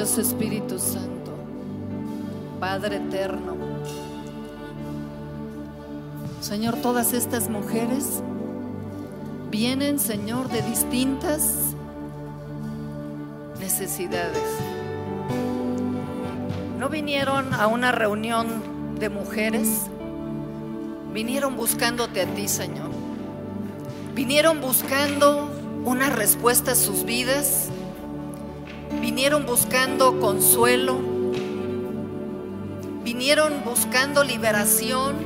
Precioso Espíritu Santo, Padre eterno. Señor, todas estas mujeres vienen, Señor, de distintas necesidades. No vinieron a una reunión de mujeres, vinieron buscándote a ti, Señor. Vinieron buscando una respuesta a sus vidas, vinieron buscando consuelo, vinieron buscando liberación,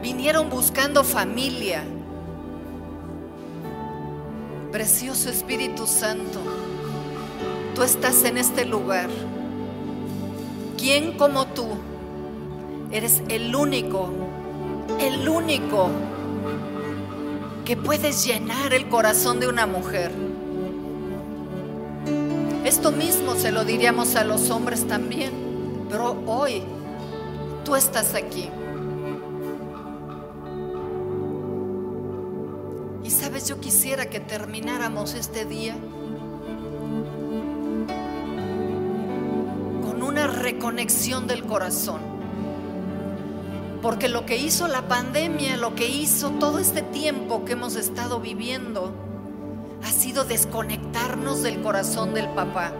vinieron buscando familia. Precioso Espíritu Santo, tú estás en este lugar. ¿Quién como tú? Eres el único, el único que puedes llenar el corazón de una mujer. Esto mismo se lo diríamos a los hombres también, pero hoy tú estás aquí. Y sabes, yo quisiera que termináramos este día con una reconexión del corazón. Porque lo que hizo la pandemia, lo que hizo todo este tiempo que hemos estado viviendo, desconectarnos del corazón del papá,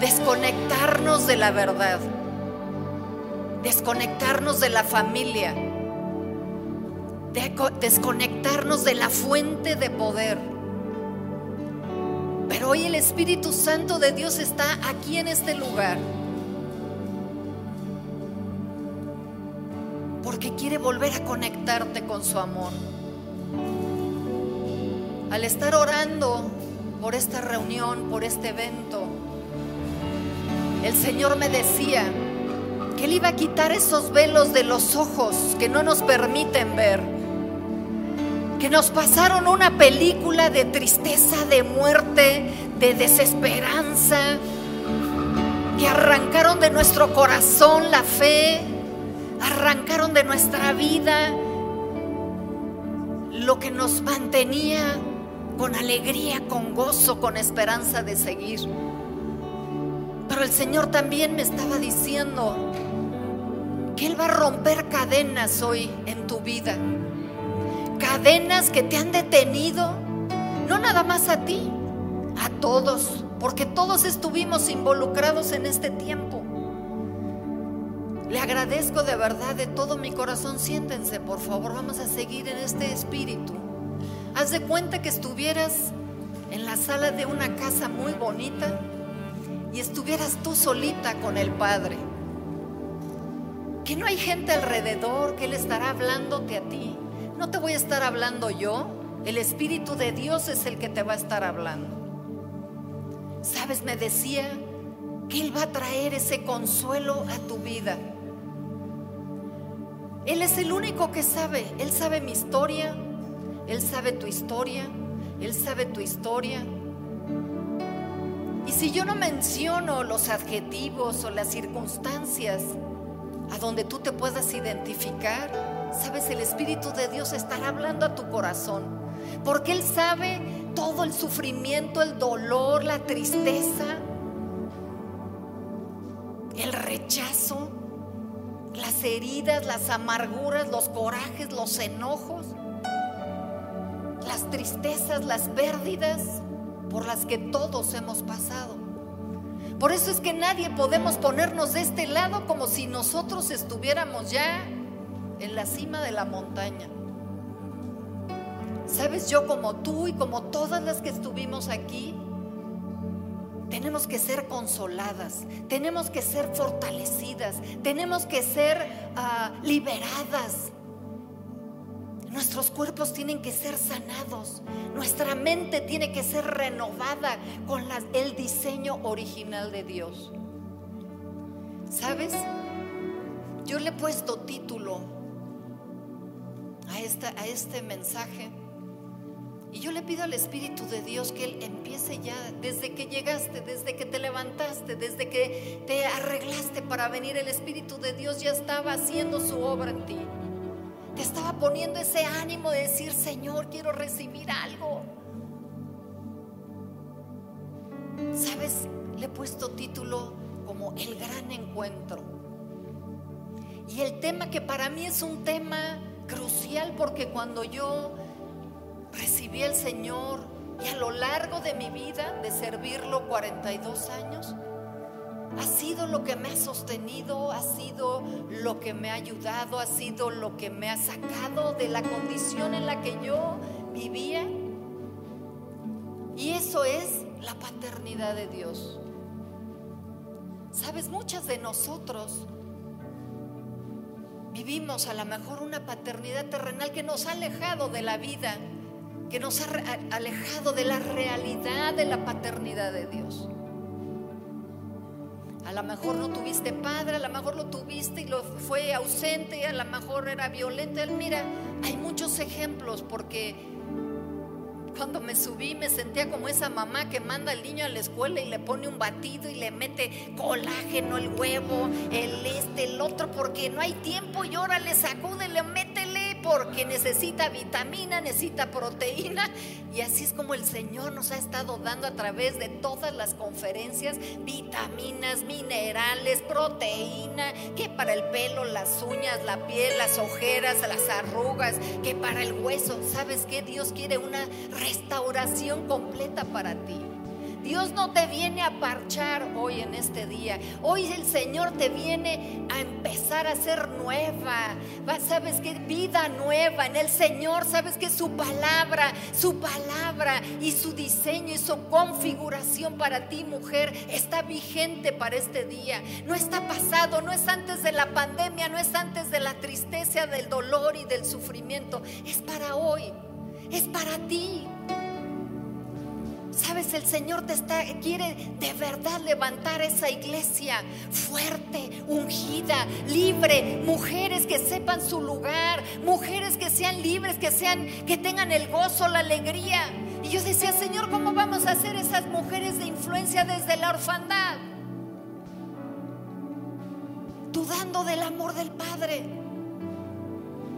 desconectarnos de la verdad, desconectarnos de la familia, desconectarnos de la fuente de poder. Pero hoy el Espíritu Santo de Dios está aquí en este lugar porque quiere volver a conectarte con su amor. Al estar orando por esta reunión, por este evento, el Señor me decía que Él iba a quitar esos velos de los ojos que no nos permiten ver, que nos pasaron una película de tristeza, de muerte, de desesperanza, que arrancaron de nuestro corazón la fe, arrancaron de nuestra vida lo que nos mantenía con alegría, con gozo, con esperanza de seguir. Pero el Señor también me estaba diciendo que Él va a romper cadenas hoy en tu vida. Cadenas que te han detenido, no nada más a ti, a todos, porque todos estuvimos involucrados en este tiempo. Le agradezco de verdad de todo mi corazón. Siéntense, por favor, vamos a seguir en este espíritu. Haz de cuenta que estuvieras en la sala de una casa muy bonita y estuvieras tú solita con el Padre. Que no hay gente alrededor que Él estará hablándote a ti. No te voy a estar hablando yo. El Espíritu de Dios es el que te va a estar hablando. Sabes, me decía que Él va a traer ese consuelo a tu vida. Él es el único que sabe. Él sabe mi historia. Él sabe tu historia. Él sabe tu historia. Y si yo no menciono los adjetivos o las circunstancias a donde tú te puedas identificar, sabes, el Espíritu de Dios estará hablando a tu corazón. Porque Él sabe todo el sufrimiento, el dolor, la tristeza, el rechazo las heridas, las amarguras, los corajes, los enojos, tristezas, las pérdidas por las que todos hemos pasado. Por eso es que nadie podemos ponernos de este lado como si nosotros estuviéramos ya en la cima de la montaña. Sabes, yo como tú y como todas las que estuvimos aquí, tenemos que ser consoladas, tenemos que ser fortalecidas, tenemos que ser ah, liberadas. Nuestros cuerpos tienen que ser sanados, nuestra mente tiene que ser renovada con el diseño original de Dios. ¿Sabes? Yo le he puesto título a, esta, a este mensaje y yo le pido al Espíritu de Dios que Él empiece ya, desde que llegaste, desde que te levantaste, desde que te arreglaste para venir, el Espíritu de Dios ya estaba haciendo su obra en ti. Te estaba poniendo ese ánimo de decir, Señor, quiero recibir algo. ¿Sabes? Le he puesto título como El gran encuentro. Y el tema que para mí es un tema crucial porque cuando yo recibí al Señor y a lo largo de mi vida de servirlo 42 años, ha sido lo que me ha sostenido, ha sido lo que me ha ayudado, ha sido lo que me ha sacado de la condición en la que yo vivía. Y eso es la paternidad de Dios. Sabes, muchas de nosotros vivimos a lo mejor una paternidad terrenal que nos ha alejado de la vida, que nos ha alejado de la realidad de la paternidad de Dios. Lo mejor no tuviste padre, a lo mejor lo tuviste y lo fue ausente, a lo mejor era violento. Mira, hay muchos ejemplos porque cuando me subí me sentía como esa mamá que manda al niño a la escuela y le pone un batido y le mete colágeno, el huevo, el este, el otro, porque no hay tiempo y ahora le sacúdele, métele porque necesita vitamina, necesita proteína. Y así es como el Señor nos ha estado dando a través de todas las conferencias vitaminas, minerales, proteína, que para el pelo, las uñas, la piel, las ojeras, las arrugas, que para el hueso. ¿Sabes qué? Dios quiere una restauración completa para ti. Dios no te viene a parchar hoy en este día. Hoy el Señor te viene a empezar a ser nueva. Sabes que vida nueva en el Señor. Sabes que su palabra, su palabra y su diseño y su configuración para ti, mujer, está vigente para este día. No está pasado, no es antes de la pandemia, no es antes de la tristeza, del dolor y del sufrimiento. Es para hoy. Es para ti. Sabes, el Señor te está quiere de verdad levantar esa iglesia fuerte, ungida, libre, mujeres que sepan su lugar, mujeres que sean libres, que sean que tengan el gozo, la alegría. Y yo decía, Señor, ¿cómo vamos a hacer esas mujeres de influencia desde la orfandad? Dudando del amor del Padre.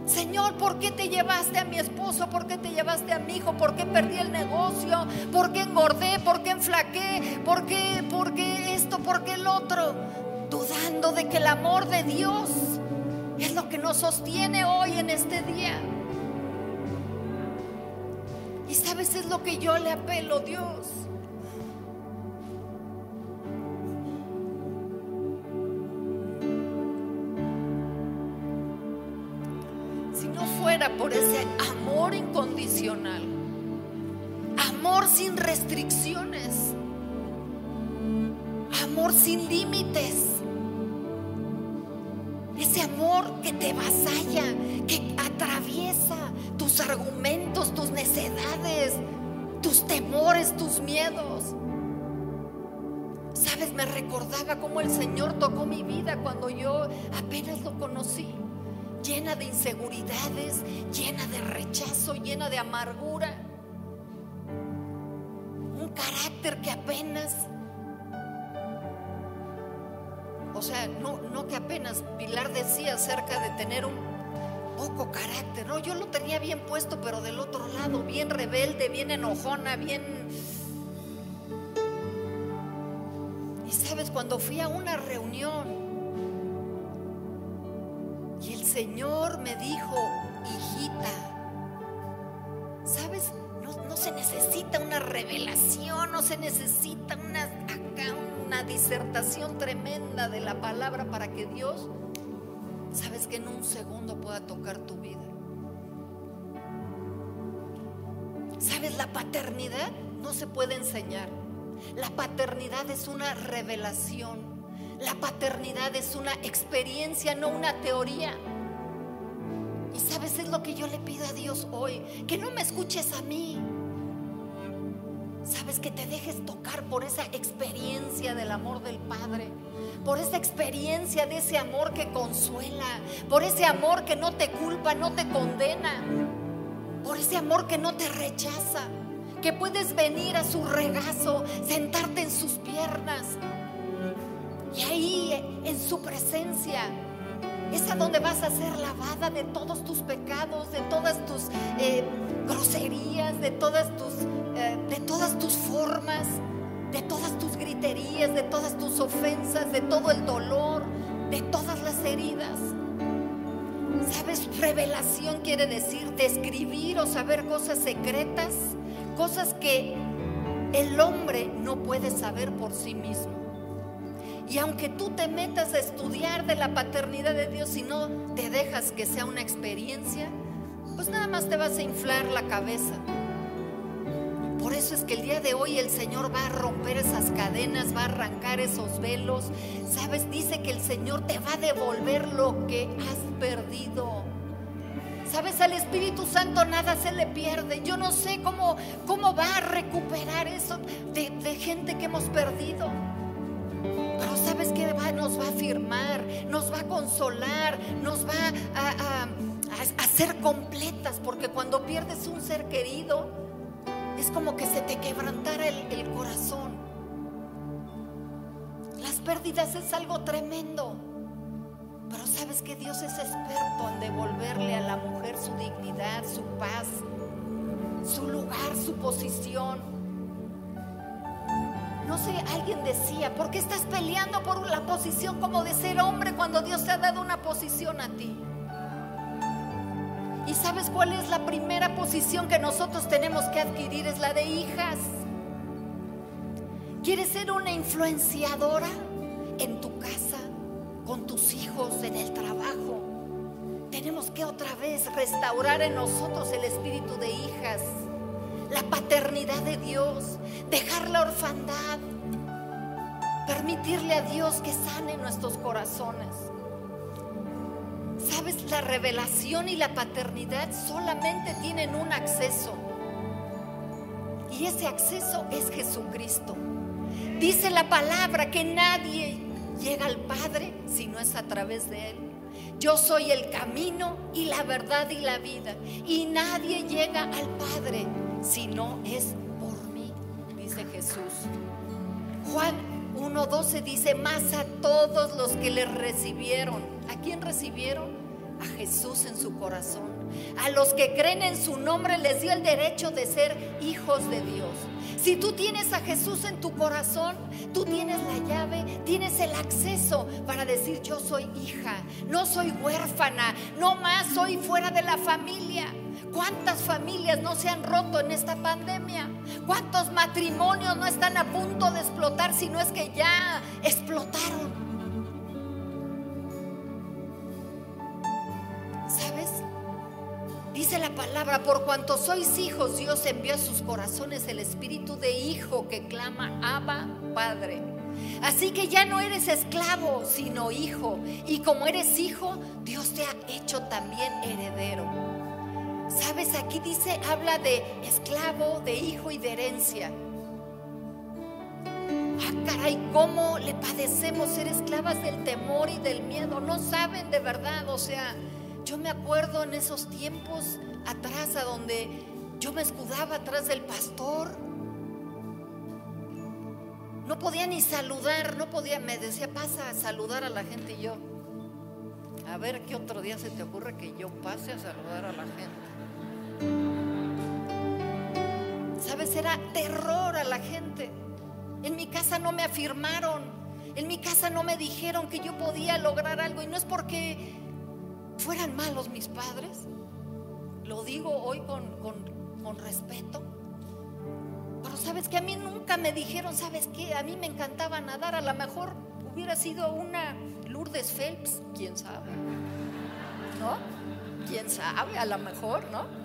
Señor, ¿por qué te llevaste a mi esposo? ¿Por qué te llevaste a mi hijo? ¿Por qué perdí el negocio? ¿Por qué engordé? ¿Por qué enflaqué? ¿Por qué, por qué esto? ¿Por qué el otro? Dudando de que el amor de Dios es lo que nos sostiene hoy en este día. Y sabes, es lo que yo le apelo, Dios. Por ese amor incondicional, amor sin restricciones, amor sin límites. Ese amor que te vasalla, que atraviesa tus argumentos, tus necedades, tus temores, tus miedos. Sabes, me recordaba cómo el Señor tocó mi vida cuando yo apenas lo conocí llena de inseguridades, llena de rechazo, llena de amargura. Un carácter que apenas, o sea, no, no que apenas Pilar decía acerca de tener un poco carácter, no, yo lo tenía bien puesto, pero del otro lado, bien rebelde, bien enojona, bien... Y sabes, cuando fui a una reunión, Señor me dijo, hijita, ¿sabes? No, se necesita una revelación, no se necesita una, una disertación tremenda de la palabra para que Dios, ¿sabes? Que en un segundo pueda tocar tu vida. ¿Sabes? La paternidad no se puede enseñar. La paternidad es una revelación. La paternidad es una experiencia, no una teoría. Es lo que yo le pido a Dios hoy, que no me escuches a mí. Sabes, que te dejes tocar por esa experiencia del amor del Padre, por esa experiencia de ese amor que consuela, por ese amor que no te culpa, no te condena, por ese amor que no te rechaza, que puedes venir a su regazo, sentarte en sus piernas y ahí en su presencia es donde vas a ser lavada de todos tus pecados, de todas tus eh, groserías, de todas tus, eh, de todas tus formas, de todas tus griterías, de todas tus ofensas, de todo el dolor, de todas las heridas. ¿Sabes? Revelación quiere decir describir o saber cosas secretas, cosas que el hombre no puede saber por sí mismo. Y aunque tú te metas a estudiar de la paternidad de Dios y no te dejas que sea una experiencia, pues nada más te vas a inflar la cabeza. Por eso es que el día de hoy el Señor va a romper esas cadenas, va a arrancar esos velos. Sabes, dice que el Señor te va a devolver lo que has perdido. Sabes, al Espíritu Santo nada se le pierde. Yo no sé cómo, cómo va a recuperar eso de, de gente que hemos perdido. Sabes que nos va a afirmar, nos va a consolar, nos va a, hacer completas, porque cuando pierdes un ser querido, es como que se te quebrantara el corazón. Las pérdidas es algo tremendo. Pero sabes que Dios es experto en devolverle a la mujer su dignidad, su paz, su lugar, su posición. No sé, alguien decía, ¿por qué estás peleando por la posición como de ser hombre cuando Dios te ha dado una posición a ti? ¿Y sabes cuál es la primera posición que nosotros tenemos que adquirir? Es la de hijas. ¿Quieres ser una influenciadora en tu casa, con tus hijos, en el trabajo? Tenemos que otra vez restaurar en nosotros el espíritu de hijas la paternidad de Dios, dejar la orfandad, permitirle a Dios que sane nuestros corazones. Sabes, la revelación y la paternidad solamente tienen un acceso. Y ese acceso es Jesucristo. Dice la palabra que nadie llega al Padre si no es a través de Él. Yo soy el camino y la verdad y la vida. Y nadie llega al Padre si no es por mí, dice Jesús. Juan 1.12 dice, más a todos los que le recibieron. ¿A quién recibieron? A Jesús en su corazón. A los que creen en su nombre les dio el derecho de ser hijos de Dios. Si tú tienes a Jesús en tu corazón, tú tienes la llave, tienes el acceso para decir yo soy hija, no soy huérfana, no más soy fuera de la familia. ¿Cuántas familias no se han roto en esta pandemia? ¿Cuántos matrimonios no están a punto de explotar si no es que ya explotaron? ¿Sabes? Dice la palabra, por cuanto sois hijos, Dios envió a sus corazones el espíritu de hijo que clama, Abba, Padre. Así que ya no eres esclavo, sino hijo. Y como eres hijo, Dios te ha hecho también heredero. Sabes, aquí dice, habla de esclavo, de hijo y de herencia. Ah, caray, ¿cómo le padecemos ser esclavas del temor y del miedo? No saben de verdad, o sea, yo me acuerdo en esos tiempos atrás a donde yo me escudaba atrás del pastor. No podía ni saludar, no podía, me decía, pasa a saludar a la gente y yo. A ver qué otro día se te ocurre que yo pase a saludar a la gente. ¿Sabes? Era terror a la gente. En mi casa no me afirmaron. En mi casa no me dijeron que yo podía lograr algo. Y no es porque fueran malos mis padres. Lo digo hoy con, con respeto. Pero sabes que a mí nunca me dijeron, ¿sabes qué? A mí me encantaba nadar. A lo mejor hubiera sido una Lourdes Phelps, quién sabe. ¿No? ¿Quién sabe? A lo mejor, ¿no?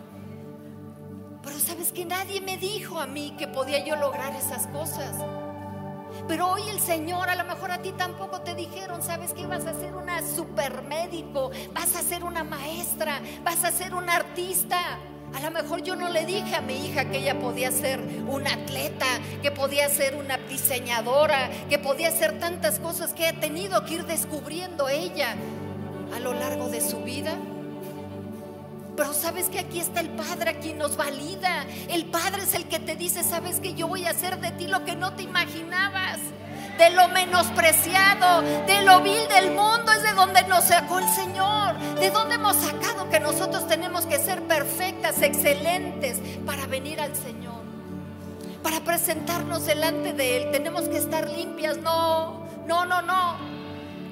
Pero sabes que nadie me dijo a mí que podía yo lograr esas cosas. Pero hoy el Señor, a lo mejor a ti tampoco te dijeron, sabes que vas a ser una super médico, vas a ser una maestra, vas a ser un artista. A lo mejor yo no le dije a mi hija que ella podía ser una atleta, que podía ser una diseñadora, que podía ser tantas cosas que ha tenido que ir descubriendo ella a lo largo de su vida. Pero sabes que aquí está el Padre, a quien nos valida. El Padre es el que te dice, sabes que yo voy a hacer de ti lo que no te imaginabas. De lo menospreciado, de lo vil del mundo es de donde nos sacó el Señor. De donde hemos sacado que nosotros tenemos que ser perfectas, excelentes para venir al Señor. para presentarnos delante de Él tenemos que estar limpias. No, no, no, no.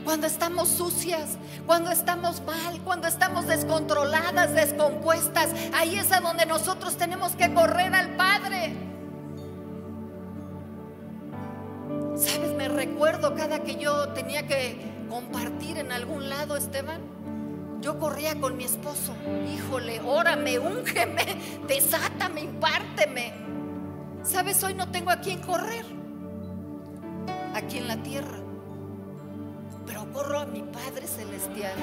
Cuando estamos sucias, cuando estamos mal, cuando estamos descontroladas, descompuestas, ahí es a donde nosotros tenemos que correr al Padre. ¿Sabes? Me recuerdo cada que yo tenía que compartir en algún lado, Esteban. Yo corría con mi esposo. Híjole, órame, úngeme, desátame, impárteme. ¿Sabes? Hoy no tengo a quien correr. Aquí en la tierra. Corro a mi Padre Celestial.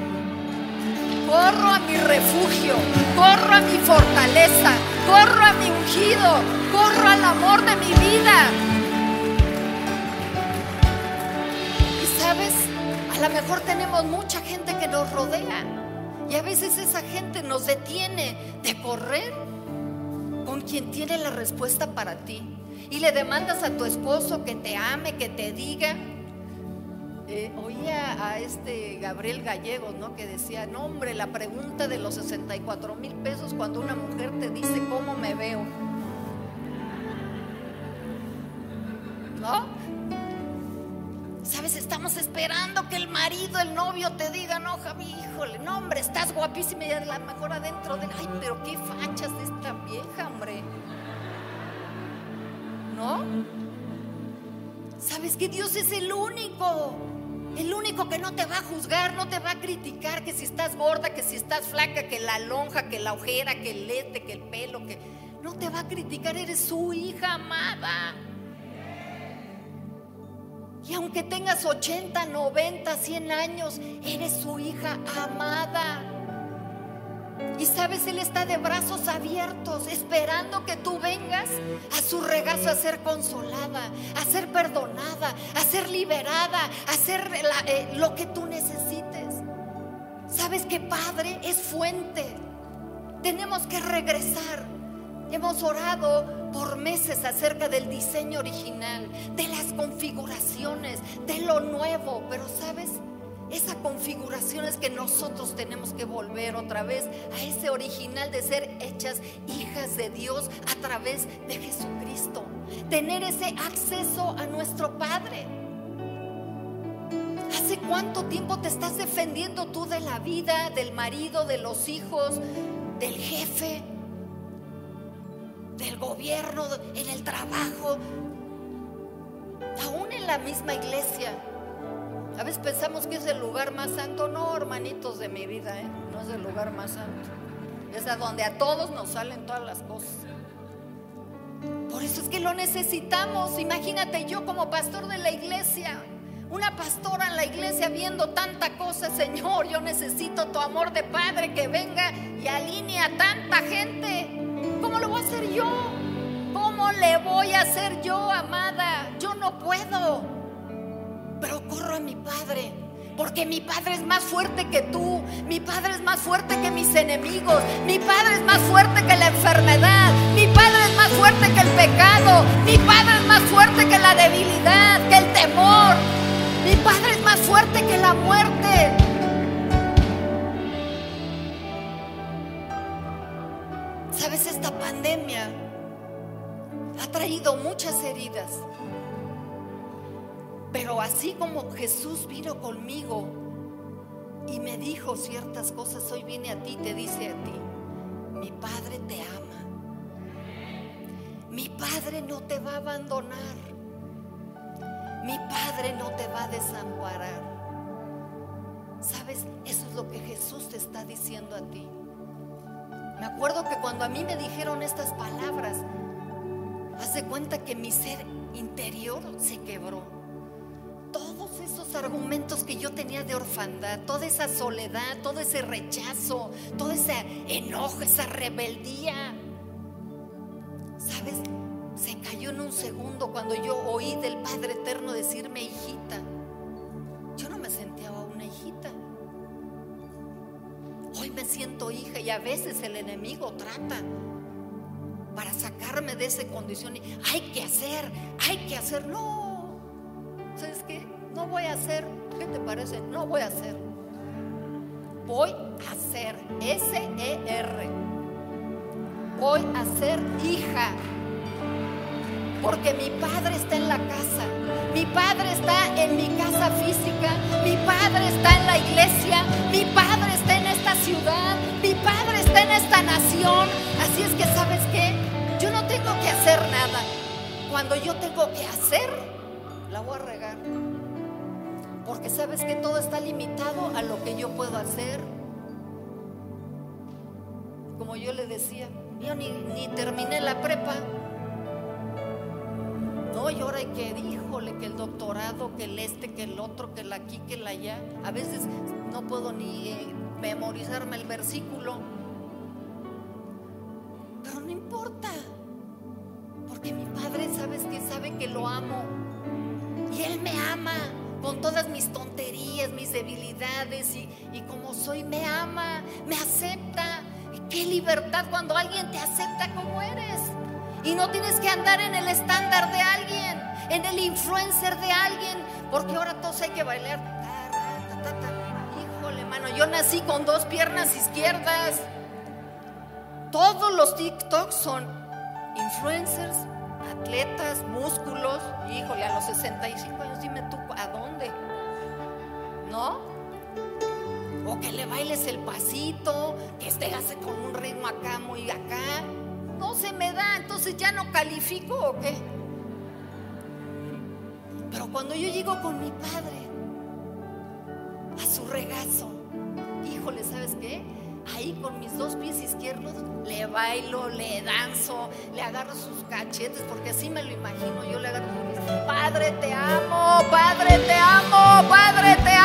Corro a mi refugio. Corro a mi fortaleza. Corro a mi ungido. Corro al amor de mi vida. Y sabes, a lo mejor tenemos mucha gente que nos rodea. Y a veces esa gente nos detiene de correr con quien tiene la respuesta para ti. Y le demandas a tu esposo que te ame, que te diga. Eh, oía a este Gabriel Gallegos, ¿no? Que decía, no hombre, la pregunta de los 64 mil pesos cuando una mujer te dice cómo me veo. ¿No? Sabes, estamos esperando que el marido, el novio te diga, no, Javi, híjole, no, hombre, estás guapísima y a la mejor adentro de, ay, pero qué fachas de esta vieja, hombre. ¿No? Sabes que Dios es el único, el único que no te va a juzgar, no te va a criticar que si estás gorda, que si estás flaca, que la lonja, que la ojera, que el lete, que el pelo, que no te va a criticar, eres su hija amada. Y aunque tengas 80, 90, 100 años, eres su hija amada. Y sabes, Él está de brazos abiertos, esperando que tú vengas a su regazo a ser consolada, a ser perdonada, a ser liberada, a hacer eh, lo que tú necesites. Sabes que Padre es fuente. Tenemos que regresar. Hemos orado por meses acerca del diseño original, de las configuraciones, de lo nuevo, pero sabes, esa configuración es que nosotros tenemos que volver otra vez a ese original de ser hechas hijas de Dios a través de Jesucristo. Tener ese acceso a nuestro Padre. ¿Hace cuánto tiempo te estás defendiendo tú de la vida, del marido, de los hijos, del jefe? del gobierno, en el trabajo, aún en la misma iglesia. A veces pensamos que es el lugar más santo. No, hermanitos de mi vida, ¿eh? no es el lugar más santo. Es a donde a todos nos salen todas las cosas. Por eso es que lo necesitamos. Imagínate yo como pastor de la iglesia, una pastora en la iglesia viendo tanta cosa, Señor, yo necesito tu amor de Padre que venga y alinea a tanta gente. ¿Cómo lo voy a hacer yo? ¿Cómo le voy a hacer yo, amada? Yo no puedo. Pero corro a mi Padre. Porque mi Padre es más fuerte que tú. Mi Padre es más fuerte que mis enemigos. Mi Padre es más fuerte que la enfermedad. Mi Padre es más fuerte que el pecado. Mi Padre es más fuerte que la debilidad, que el temor. Mi Padre es más fuerte que la muerte. Sabes, esta pandemia ha traído muchas heridas. Pero así como Jesús vino conmigo y me dijo ciertas cosas, hoy viene a ti, te dice a ti, mi Padre te ama. Mi Padre no te va a abandonar. Mi Padre no te va a desamparar. ¿Sabes? Eso es lo que Jesús te está diciendo a ti. Me acuerdo que cuando a mí me dijeron estas palabras, hace cuenta que mi ser interior se quebró. Argumentos que yo tenía de orfandad, toda esa soledad, todo ese rechazo, todo ese enojo, esa rebeldía, ¿sabes? Se cayó en un segundo cuando yo oí del Padre Eterno decirme, hijita, yo no me sentía una hijita. Hoy me siento hija y a veces el enemigo trata para sacarme de esa condición. Hay que hacer, hay que hacer. No. No voy a hacer. ¿Qué te parece? No voy a hacer. Voy a ser S-E-R. Voy a ser hija. porque mi Padre está en la casa. Mi Padre está en mi casa física, mi Padre está en la iglesia, mi Padre está en esta ciudad, mi Padre está en esta nación. Así es que, ¿sabes qué? Yo no tengo que hacer nada. Cuando yo tengo que hacer, la voy a regar. Porque sabes que todo está limitado a lo que yo puedo hacer. Como yo le decía, yo ni, terminé la prepa. No, y ahora hay que, híjole, que el doctorado, que el este, que el otro, que el aquí, que el allá. A veces no puedo ni memorizarme el versículo. Pero no importa. Porque mi padre, ¿sabes que Sabe que lo amo. Y él me ama con todas mis tonterías, mis debilidades y, y como soy, me ama, me acepta. Qué libertad cuando alguien te acepta como eres. Y no tienes que andar en el estándar de alguien, en el influencer de alguien, porque ahora todos hay que bailar. Híjole, mano, yo nací con dos piernas izquierdas. Todos los TikToks son influencers, atletas, músculos. Híjole, a los 65 años, dime tú. ¿No? O que le bailes el pasito, que esté hace con un ritmo acá, muy acá no se me da, entonces ya no califico o qué. Pero cuando yo llego con mi padre a su regazo, híjole, ¿sabes qué? Ahí con mis dos pies izquierdos le bailo, le danzo, le agarro sus cachetes, porque así me lo imagino. Yo le agarro sus Padre, te amo, Padre, te amo, Padre, te amo.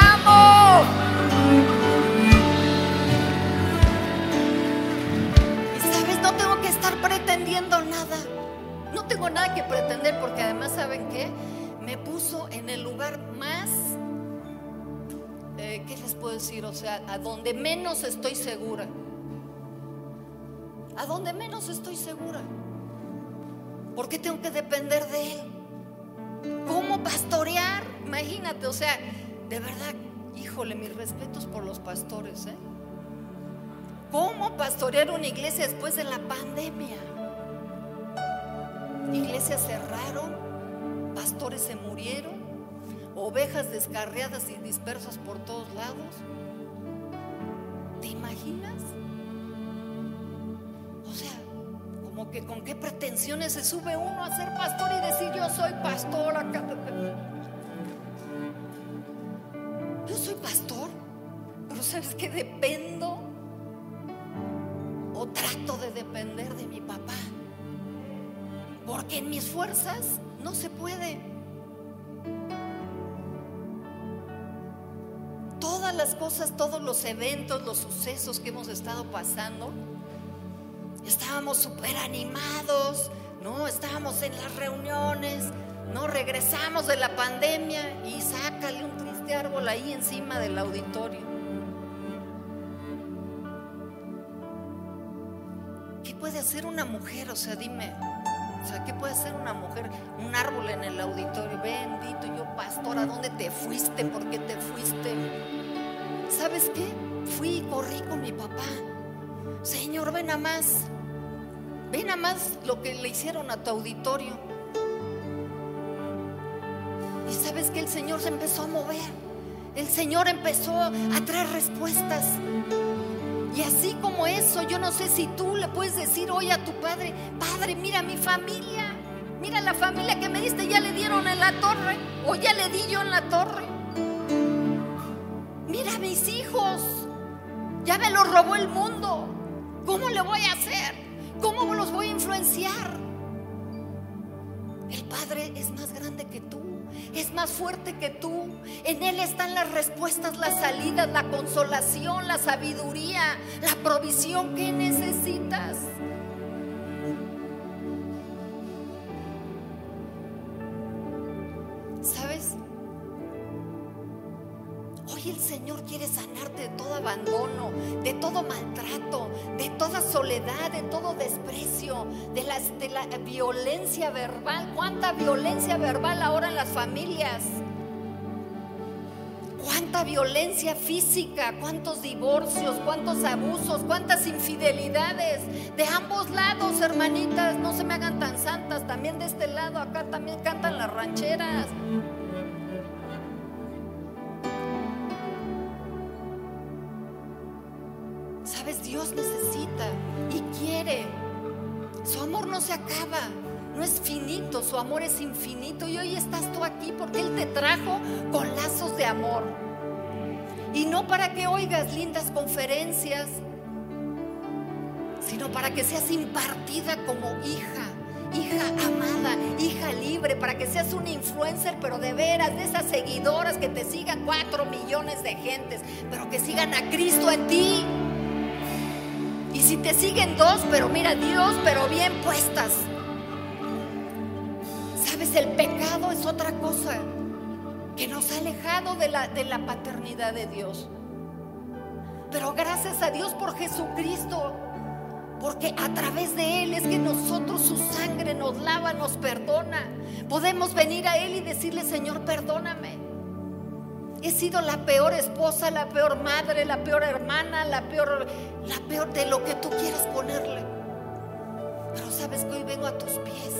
Nada. No tengo nada que pretender porque además, ¿saben qué? Me puso en el lugar más, eh, ¿qué les puedo decir? O sea, a donde menos estoy segura. A donde menos estoy segura. ¿Por qué tengo que depender de Él? ¿Cómo pastorear? Imagínate, o sea, de verdad, híjole, mis respetos por los pastores, ¿eh? ¿Cómo pastorear una iglesia después de la pandemia? Iglesias cerraron, pastores se murieron, ovejas descarriadas y dispersas por todos lados. ¿Te imaginas? O sea, como que con qué pretensiones se sube uno a ser pastor y decir yo soy pastor acá. Yo soy pastor, pero sabes que dependo en mis fuerzas no se puede. Todas las cosas, todos los eventos, los sucesos que hemos estado pasando, estábamos súper animados, ¿no? Estábamos en las reuniones, ¿no? Regresamos de la pandemia y sácale un triste árbol ahí encima del auditorio. puede hacer una mujer? O sea, dime, o sea, ¿qué puede hacer una mujer? Un árbol en el auditorio, bendito yo, pastor, ¿a dónde te fuiste? ¿Por qué te fuiste? ¿Sabes qué? Fui y corrí con mi papá. Señor, ven a más. Ven a más lo que le hicieron a tu auditorio. Y sabes que el Señor se empezó a mover. El Señor empezó a traer respuestas. Y así como eso, yo no sé si tú le puedes decir hoy a tu padre, padre, mira mi familia, mira la familia que me diste, ya le dieron en la torre, o ya le di yo en la torre. Mira mis hijos, ya me los robó el mundo. ¿Cómo le voy a hacer? ¿Cómo los voy a influenciar? El Padre es más grande que tú es más fuerte que tú. En Él están las respuestas, las salidas, la consolación, la sabiduría, la provisión que necesitas. Señor quiere sanarte de todo abandono, de todo maltrato, de toda soledad, de todo desprecio, de, de la violencia verbal. ¿Cuánta violencia verbal ahora en las familias? cuánta violencia física, cuántos divorcios, cuántos abusos, cuántas infidelidades de ambos lados, hermanitas, no se me hagan tan santas, también de este lado, acá también cantan las rancheras. Acaba no es finito, su amor es infinito. Y hoy estás tú aquí porque Él te trajo con lazos de amor. Y no para que oigas lindas conferencias, sino para que seas impartida como hija, hija amada, hija libre, para que seas una influencer, pero de veras, de esas seguidoras que te sigan cuatro millones de gentes, pero que sigan a Cristo en ti. Si te siguen dos, pero mira Dios, pero bien puestas el pecado es otra cosa que nos ha alejado de la, de la paternidad de Dios. Pero gracias a Dios por Jesucristo, porque a través de Él es que nosotros su sangre nos lava, nos perdona. Podemos venir a Él y decirle, Señor, perdóname. He sido la peor esposa, la peor madre, la peor hermana, la peor, la peor de lo que tú quieras ponerle. Pero sabes que hoy vengo a tus pies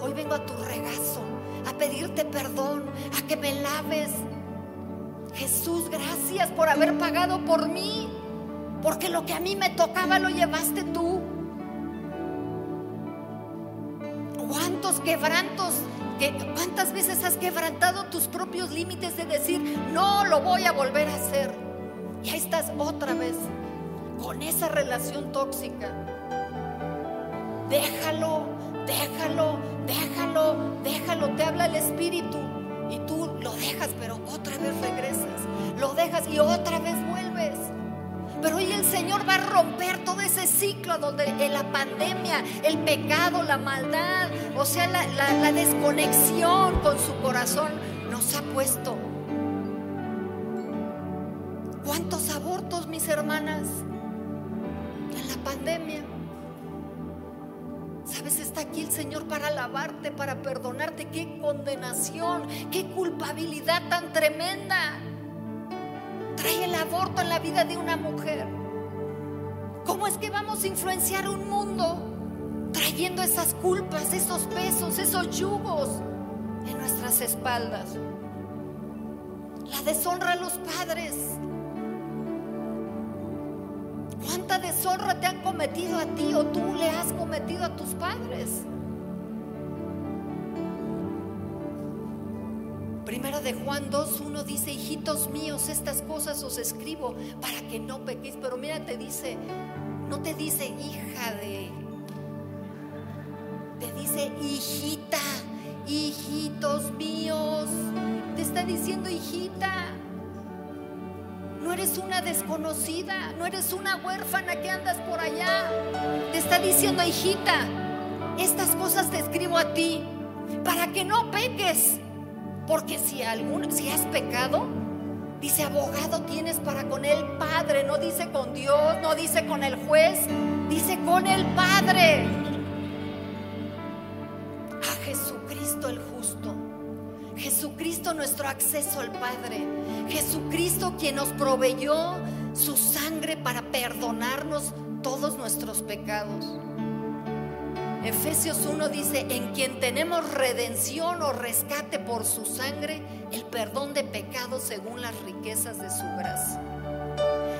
Hoy vengo a tu regazo, a pedirte perdón, a que me laves. Jesús, gracias por haber pagado por mí, porque lo que a mí me tocaba lo llevaste tú. ¿Cuántos quebrantos, cuántas veces has quebrantado tus propios límites de decir, no lo voy a volver a hacer? Y ahí estás otra vez con esa relación tóxica. Déjalo, déjalo, déjalo, déjalo, te habla el Espíritu. Y tú lo dejas, pero otra vez regresas. Lo dejas y otra vez vuelves. Pero hoy el Señor va a romper todo ese ciclo donde en la pandemia, el pecado, la maldad, o sea, la, la desconexión con su corazón nos ha puesto. ¿Cuántos abortos, mis hermanas, en la pandemia? Sabes, está aquí el Señor para alabarte, para perdonarte. Qué condenación, qué culpabilidad tan tremenda. Trae el aborto en la vida de una mujer. ¿Cómo es que vamos a influenciar un mundo trayendo esas culpas, esos pesos, esos yugos en nuestras espaldas? La deshonra a los padres, ¿Cuánta deshonra te han cometido a ti o tú le has cometido a tus padres? Primera de Juan 2.1 dice, hijitos míos, estas cosas os escribo para que no pequéis. Pero mira, te dice, no te dice hija de, te dice hijita, hijitos míos. Te está diciendo hijita. No eres una desconocida, no eres una huérfana que andas por allá. Te está diciendo, hijita, estas cosas te escribo a ti para que no peques. Porque si, algún, si has pecado, dice abogado tienes para con el Padre, no dice con Dios, no dice con el juez, dice con el Padre. A Jesucristo el justo. Jesucristo nuestro acceso al Padre. Jesucristo quien nos proveyó su sangre para perdonarnos todos nuestros pecados. Efesios 1 dice, en quien tenemos redención o rescate por su sangre, el perdón de pecados según las riquezas de su gracia.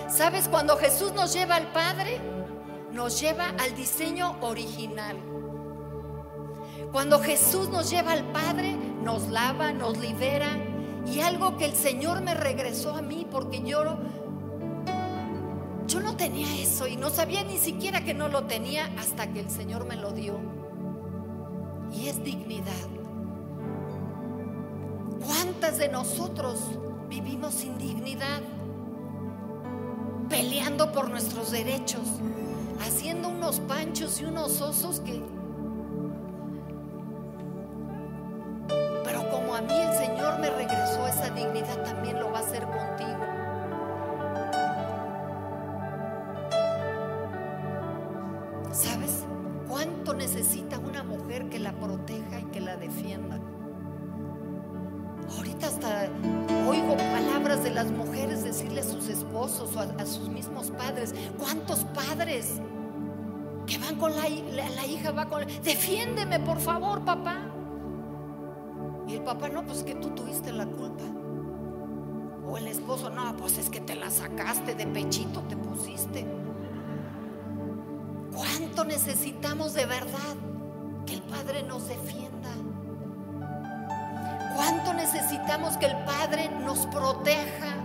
¿Sabes? Cuando Jesús nos lleva al Padre, nos lleva al diseño original. Cuando Jesús nos lleva al Padre, nos lava, nos libera. Y algo que el Señor me regresó a mí porque yo, yo no tenía eso y no sabía ni siquiera que no lo tenía hasta que el Señor me lo dio. Y es dignidad. ¿Cuántas de nosotros vivimos sin dignidad? Peleando por nuestros derechos, haciendo unos panchos y unos osos que a mí el Señor me regresó esa dignidad, también lo va mujer que la proteja y que la defienda? Ahorita hasta oigo palabras de las mujeres decirle a sus esposos o a, sus mismos padres. ¿Cuántos padres que van con la, la hija, va con... Defiéndeme, por favor, papá. Y el papá, no, pues que tú tuviste la culpa. O el esposo, no, pues es que te la sacaste de pechito, te pusiste. ¿Cuánto necesitamos de verdad que el Padre nos defienda? ¿Cuánto necesitamos que el Padre nos proteja?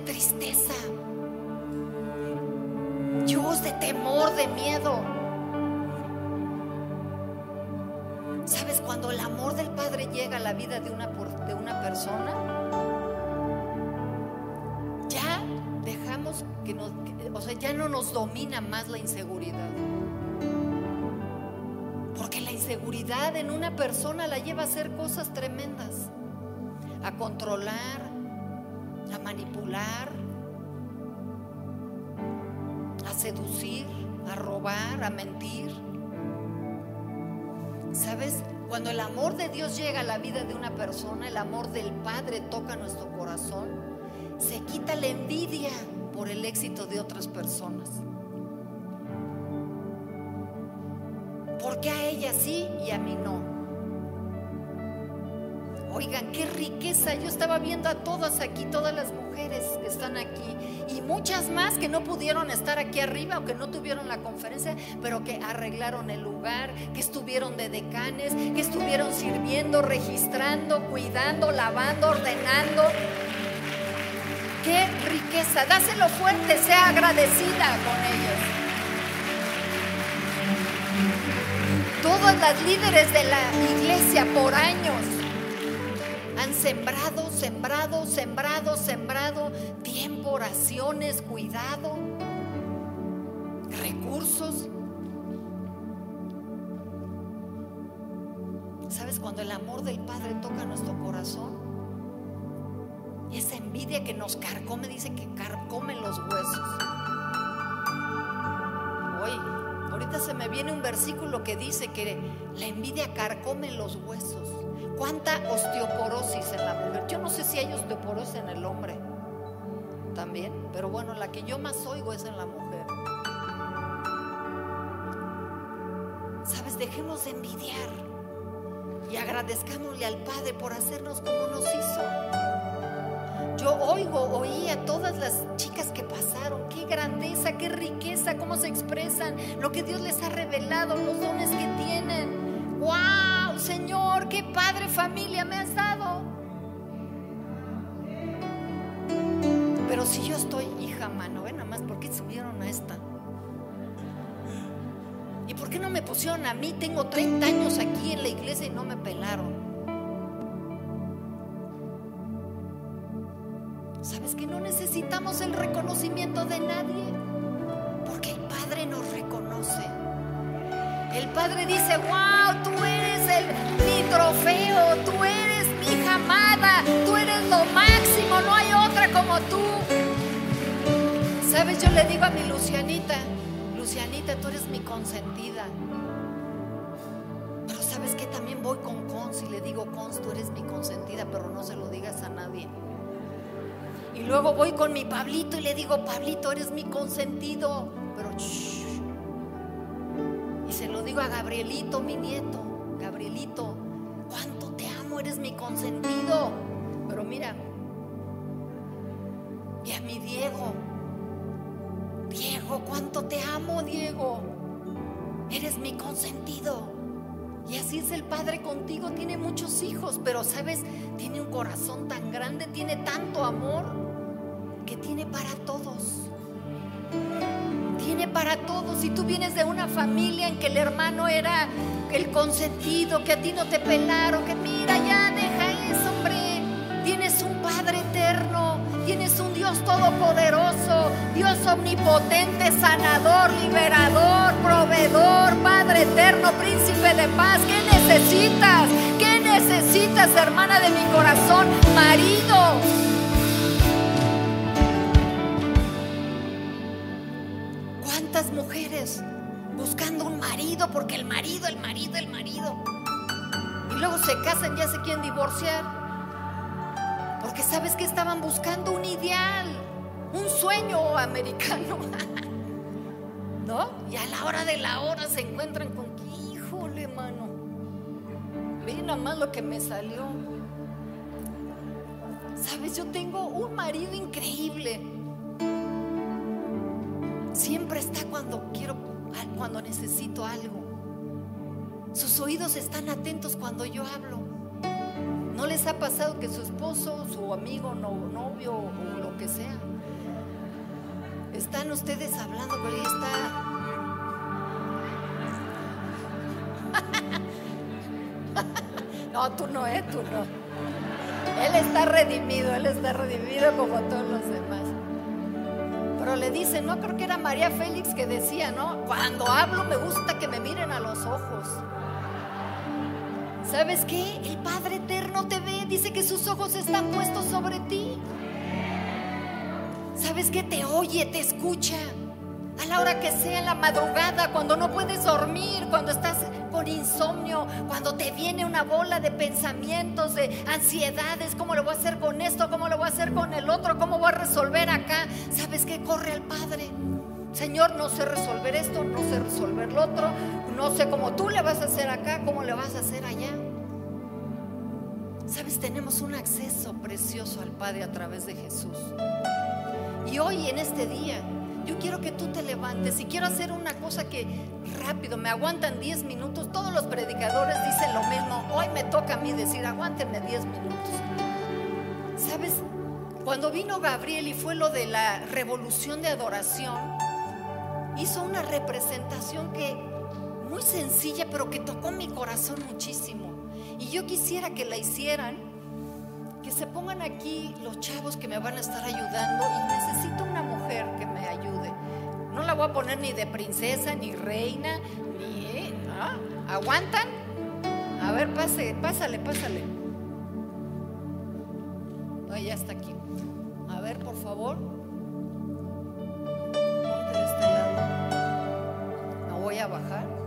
Tristeza, yugos de temor, de miedo. ¿Sabes? Cuando el amor del Padre llega a la vida de una, de una persona, ya dejamos que nos, o sea, ya no nos domina más la inseguridad. Porque la inseguridad en una persona la lleva a hacer cosas tremendas, a controlar, a manipular, a seducir, a robar, a mentir. ¿Sabes? Cuando el amor de Dios llega a la vida de una persona, el amor del Padre toca nuestro corazón, se quita la envidia por el éxito de otras personas. Porque a ella sí y a mí no? Oigan, qué riqueza. Yo estaba viendo a todas aquí, todas las mujeres que están aquí y muchas más que no pudieron estar aquí arriba o que no tuvieron la conferencia, pero que arreglaron el lugar, que estuvieron de decanes, que estuvieron sirviendo, registrando, cuidando, lavando, ordenando. Qué riqueza. Dáselo fuerte, sea agradecida con ellos. Todas las líderes de la iglesia por años han sembrado, sembrado, sembrado, sembrado tiempo, oraciones, cuidado, recursos. ¿Sabes? Cuando el amor del Padre toca nuestro corazón, y esa envidia que nos carcome, dice que carcome los huesos. Hoy, ahorita se me viene un versículo que dice que la envidia carcome los huesos. ¿Cuánta osteoporosis en la mujer? Yo no sé si hay osteoporosis en el hombre también, pero bueno, la que yo más oigo es en la mujer. ¿Sabes? Dejemos de envidiar y agradezcámosle al Padre por hacernos como nos hizo. Yo oigo, oí a todas las chicas que pasaron, qué grandeza, qué riqueza, cómo se expresan, lo que Dios les ha revelado, los dones que tienen. ¡Wow! Señor, qué padre familia me has dado. Pero si yo estoy, hija, mano, ven nada más, ¿por qué subieron a esta? ¿Y por qué no me pusieron a mí? Tengo 30 años aquí en la iglesia y no me pelaron. ¿Sabes que no necesitamos el reconocimiento de nadie? Porque el Padre nos reconoce. El Padre dice, wow, tú trofeo, tú eres mi hija tú eres lo máximo, no hay otra como tú. ¿Sabes? Yo le digo a mi Lucianita, Lucianita, tú eres mi consentida. Pero sabes que también voy con Cons y le digo, Cons, tú eres mi consentida, pero no se lo digas a nadie. Y luego voy con mi Pablito y le digo, Pablito, eres mi consentido. Pero shh. Y se lo digo a Gabrielito, mi nieto. Gabrielito, eres mi consentido. Pero mira, y a mi Diego, Diego, cuánto te amo, Diego. Eres mi consentido. Y así es el Padre contigo. Tiene muchos hijos, pero sabes, tiene un corazón tan grande, tiene tanto amor que tiene para todos. Para todos. Si tú vienes de una familia en que el hermano era el consentido, que a ti no te pelaron, que mira, ya deja eso, hombre. Tienes un Padre eterno, tienes un Dios todopoderoso, Dios omnipotente, sanador, liberador, proveedor, Padre eterno, príncipe de paz. ¿Qué necesitas? ¿Qué necesitas, hermana de mi corazón? Marido porque el marido, el marido, el marido. Y luego se casan, ya se quieren divorciar. Porque sabes que estaban buscando un ideal, un sueño americano. ¿No? Y a la hora de la hora se encuentran con que, híjole, mano. Ve nada más lo que me salió. Sabes, yo tengo un marido increíble Siempre está cuando quiero, cuando necesito algo. Sus oídos están atentos cuando yo hablo. ¿No les ha pasado que su esposo, su amigo, no, novio o lo que sea, están ustedes hablando, pero ahí está... no, tú no, ¿eh? Tú no. Él está redimido, él está redimido como todos los demás. Pero le dice, no creo que era María Félix que decía, ¿no? Cuando hablo me gusta que me miren a los ojos. ¿Sabes qué? El Padre Eterno te ve, dice que sus ojos están puestos sobre ti. ¿Sabes qué? Te oye, te escucha a la hora que sea, en la madrugada, cuando no puedes dormir, cuando estás insomnio, cuando te viene una bola de pensamientos, de ansiedades, ¿cómo lo voy a hacer con esto? ¿Cómo lo voy a hacer con el otro? ¿Cómo voy a resolver acá? ¿Sabes qué? Corre al Padre. Señor, no sé resolver esto, no sé resolver lo otro, no sé cómo tú le vas a hacer acá, cómo le vas a hacer allá. Sabes, tenemos un acceso precioso al Padre a través de Jesús. Y hoy en este día yo quiero que tú te levantes y quiero hacer una cosa que rápido, me aguantan 10 minutos. Todos los predicadores dicen lo mismo. Hoy me toca a mí decir, aguántenme 10 minutos. ¿Sabes? Cuando vino Gabriel y fue lo de la revolución de adoración, hizo una representación que muy sencilla, pero que tocó mi corazón muchísimo. Y yo quisiera que la hicieran, que se pongan aquí los chavos que me van a estar ayudando y necesito una que me ayude. No la voy a poner ni de princesa, ni reina, ni... ¿Aguantan? A ver, pase, pásale, pásale. No, ya está aquí. A ver, por favor. Ponte de este lado. La voy a bajar.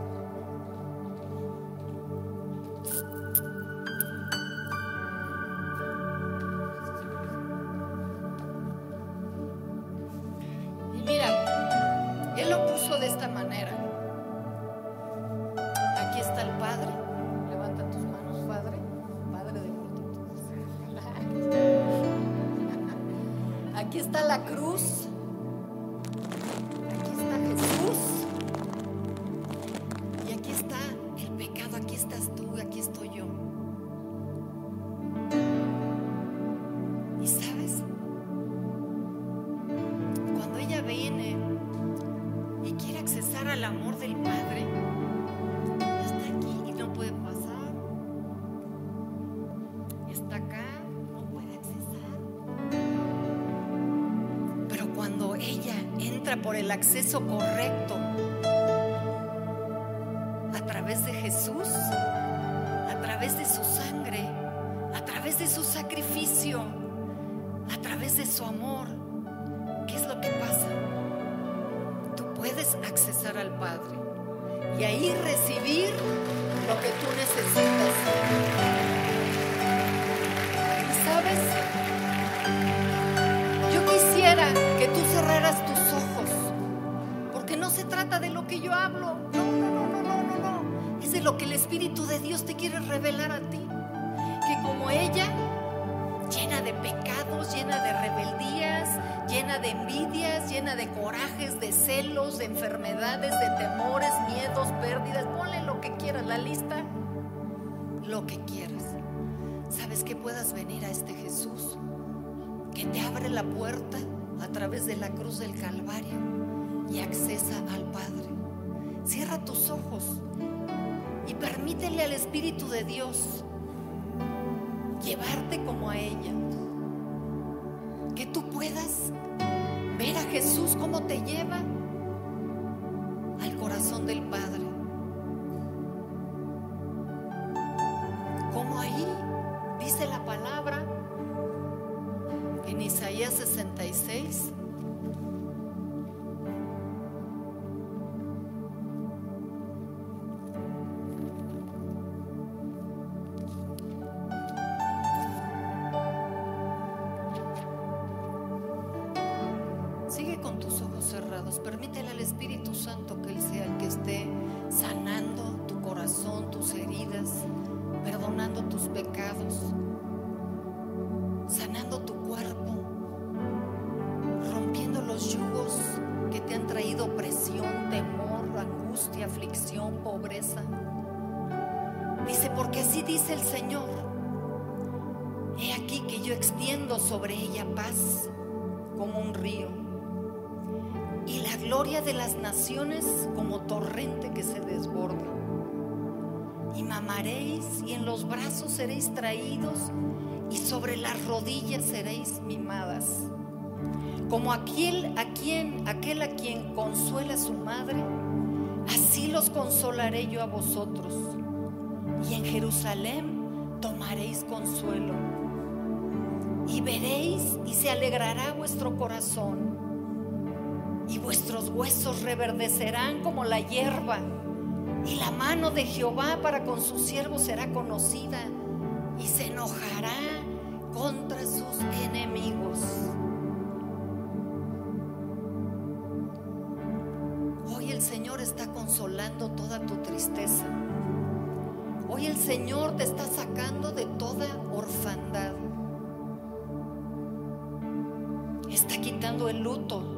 Acceso correcto a través de Jesús, a través de su sangre, a través de su sacrificio, a través de su amor. ¿Qué es lo que pasa? Tú puedes accesar al Padre y ahí recibir lo que tú necesitas. ¿Sabes? Yo hablo. No, no, no, no, no, no. Es de lo que el Espíritu de Dios te quiere revelar a ti. Que como ella, llena de pecados, llena de rebeldías, llena de envidias, llena de corajes, de celos, de enfermedades, de temores, miedos, pérdidas. Ponle lo que quieras, la lista, lo que quieras. Sabes que puedas venir a este Jesús que te abre la puerta a través de la cruz del Calvario y accesa al Padre. Cierra tus ojos y permítele al Espíritu de Dios llevarte como a ella. Que tú puedas ver a Jesús como te lleva al corazón del Padre. Como ahí dice la palabra en Isaías 66. Permítele al Espíritu Santo que Él sea el que esté sanando tu corazón, tus heridas, perdonando tus pecados, sanando tu cuerpo, rompiendo los yugos que te han traído presión, temor, angustia, aflicción, pobreza. Dice, porque así dice el Señor. He aquí que yo extiendo sobre ella paz gloria de las naciones como torrente que se desborda. Y mamaréis y en los brazos seréis traídos y sobre las rodillas seréis mimadas. Como aquel a quien aquel a quien consuela su madre, así los consolaré yo a vosotros. Y en Jerusalén tomaréis consuelo. Y veréis y se alegrará vuestro corazón y vuestros huesos reverdecerán como la hierba, y la mano de Jehová para con sus siervos será conocida, y se enojará contra sus enemigos. Hoy el Señor está consolando toda tu tristeza. Hoy el Señor te está sacando de toda orfandad. Está quitando el luto,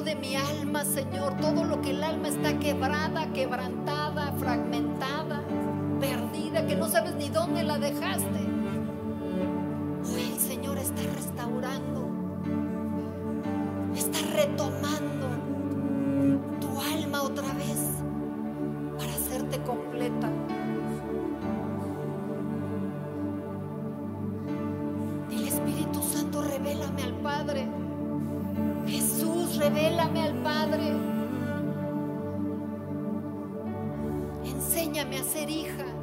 de mi alma, Señor, todo lo que el alma está quebrada, quebrantada, fragmentada, perdida, que no sabes ni dónde la dejaste. Ser hija.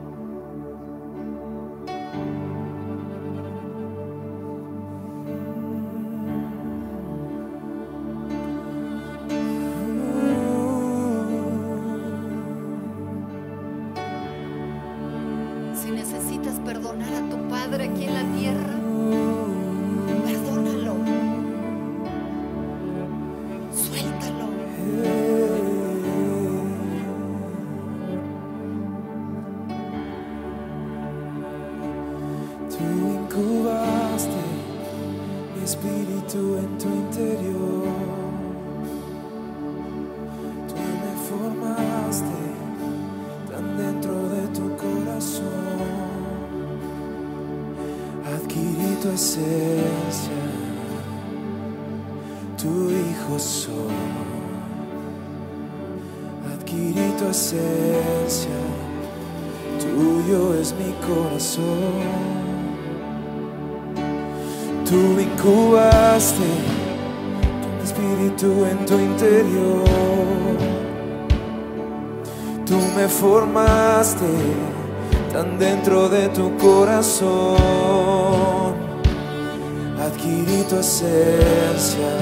llenaste tu espíritu en tu interior. Tú me formaste tan dentro de tu corazón. Adquirí tu esencia,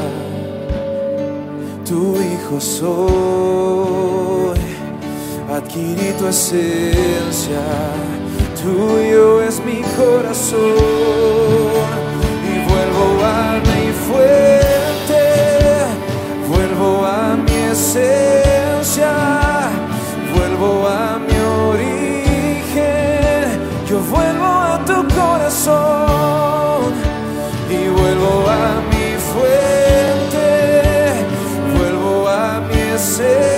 tu hijo soy. Adquirí tu esencia, tuyo es mi corazón vuelvo a mi fuente, vuelvo a mi esencia, vuelvo a mi origen, yo vuelvo a tu corazón y vuelvo a mi fuente, vuelvo a mi esencia.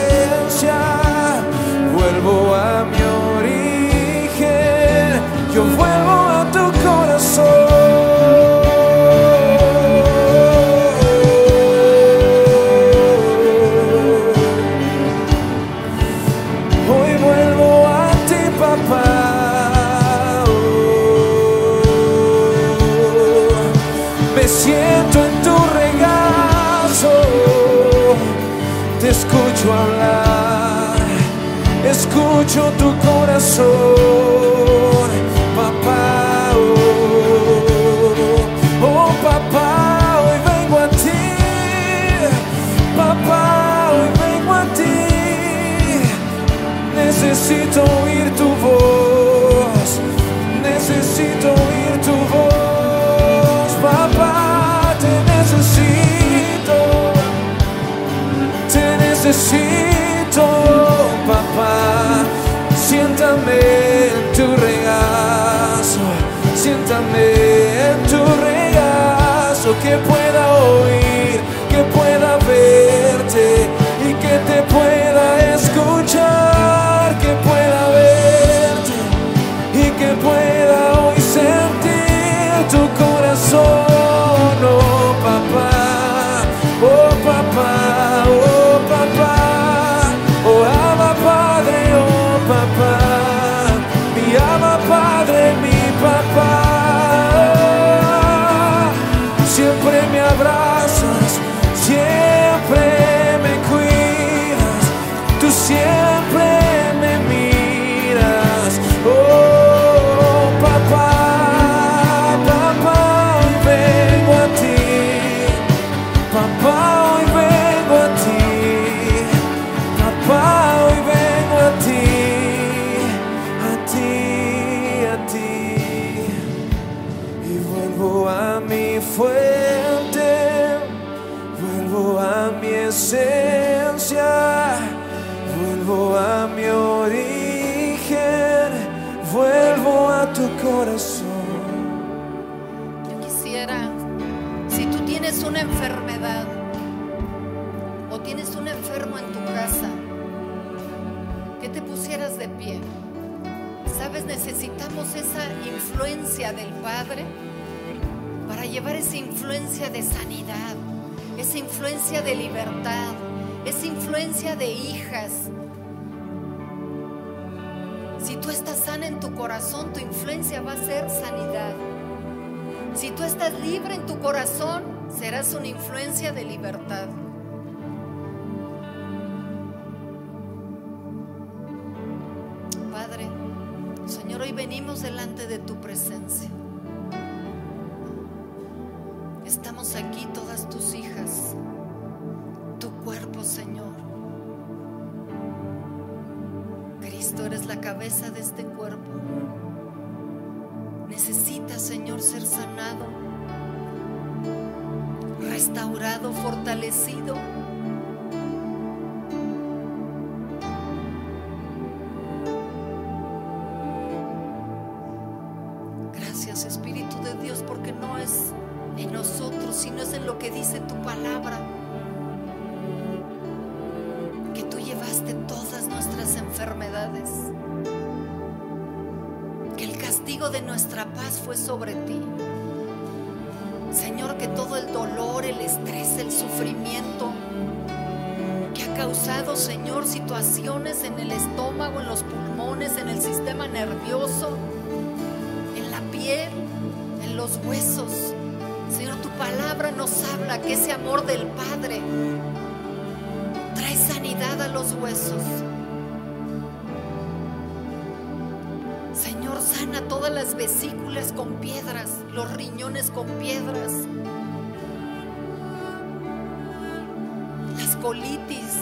se influencia de libertad, es influencia de hijas. Si tú estás sana en tu corazón, tu influencia va a ser sanidad. Si tú estás libre en tu corazón, serás una influencia de libertad. Colitis,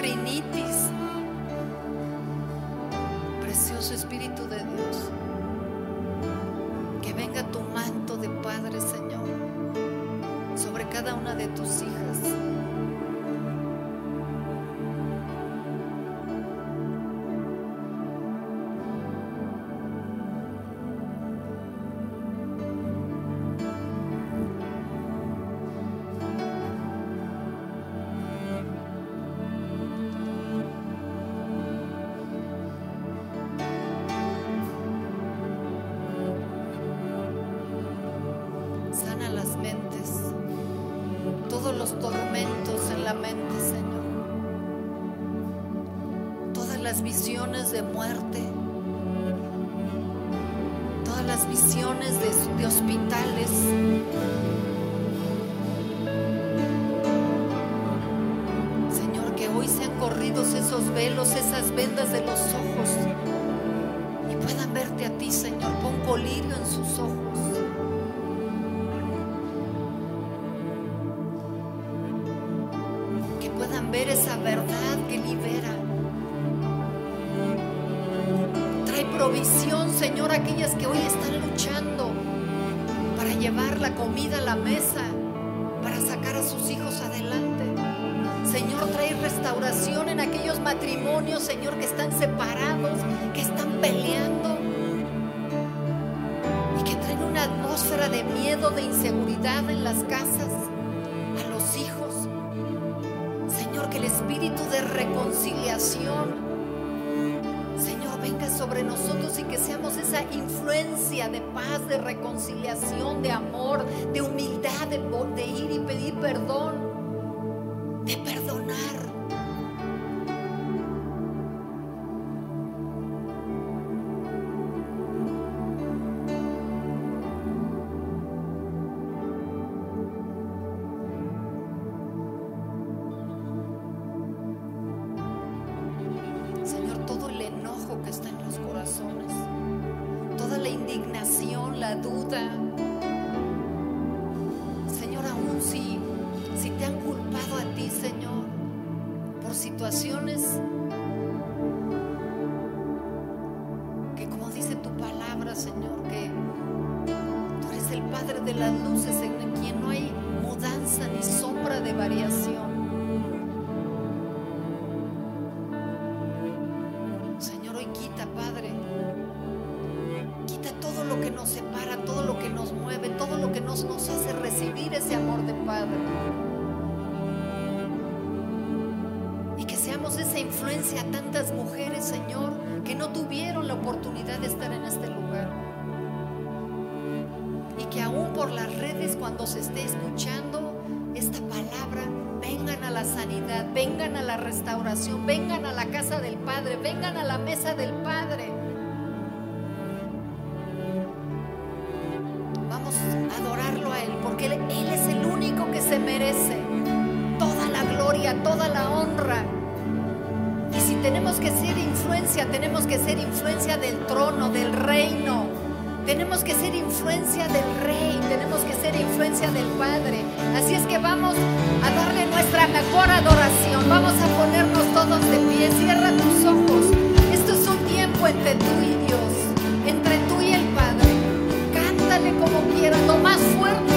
rinitis. Precioso Espíritu de Dios, que venga tu manto de Padre, Señor, sobre cada una de tus hijas. De muerte, todas las visiones de, de hospitales. Señor, que hoy sean corridos esos velos, esas comida a la mesa, para sacar a sus hijos adelante. Señor, trae restauración en aquellos matrimonios, Señor, que están separados, que están peleando y que traen una atmósfera de miedo, de inseguridad en las casas, a los hijos. Señor, que el espíritu de reconciliación, sobre nosotros y que seamos esa influencia de paz, de reconciliación, de amor, de humildad, de, de ir y pedir perdón, se merece toda la gloria, toda la honra. Y si tenemos que ser influencia, tenemos que ser influencia del trono, del reino. Tenemos que ser influencia del rey, tenemos que ser influencia del Padre. Así es que vamos a darle nuestra mejor adoración. Vamos a ponernos todos de pie. Cierra tus ojos. Esto es un tiempo entre tú y Dios, entre tú y el Padre. Cántale como quieras, lo más fuerte.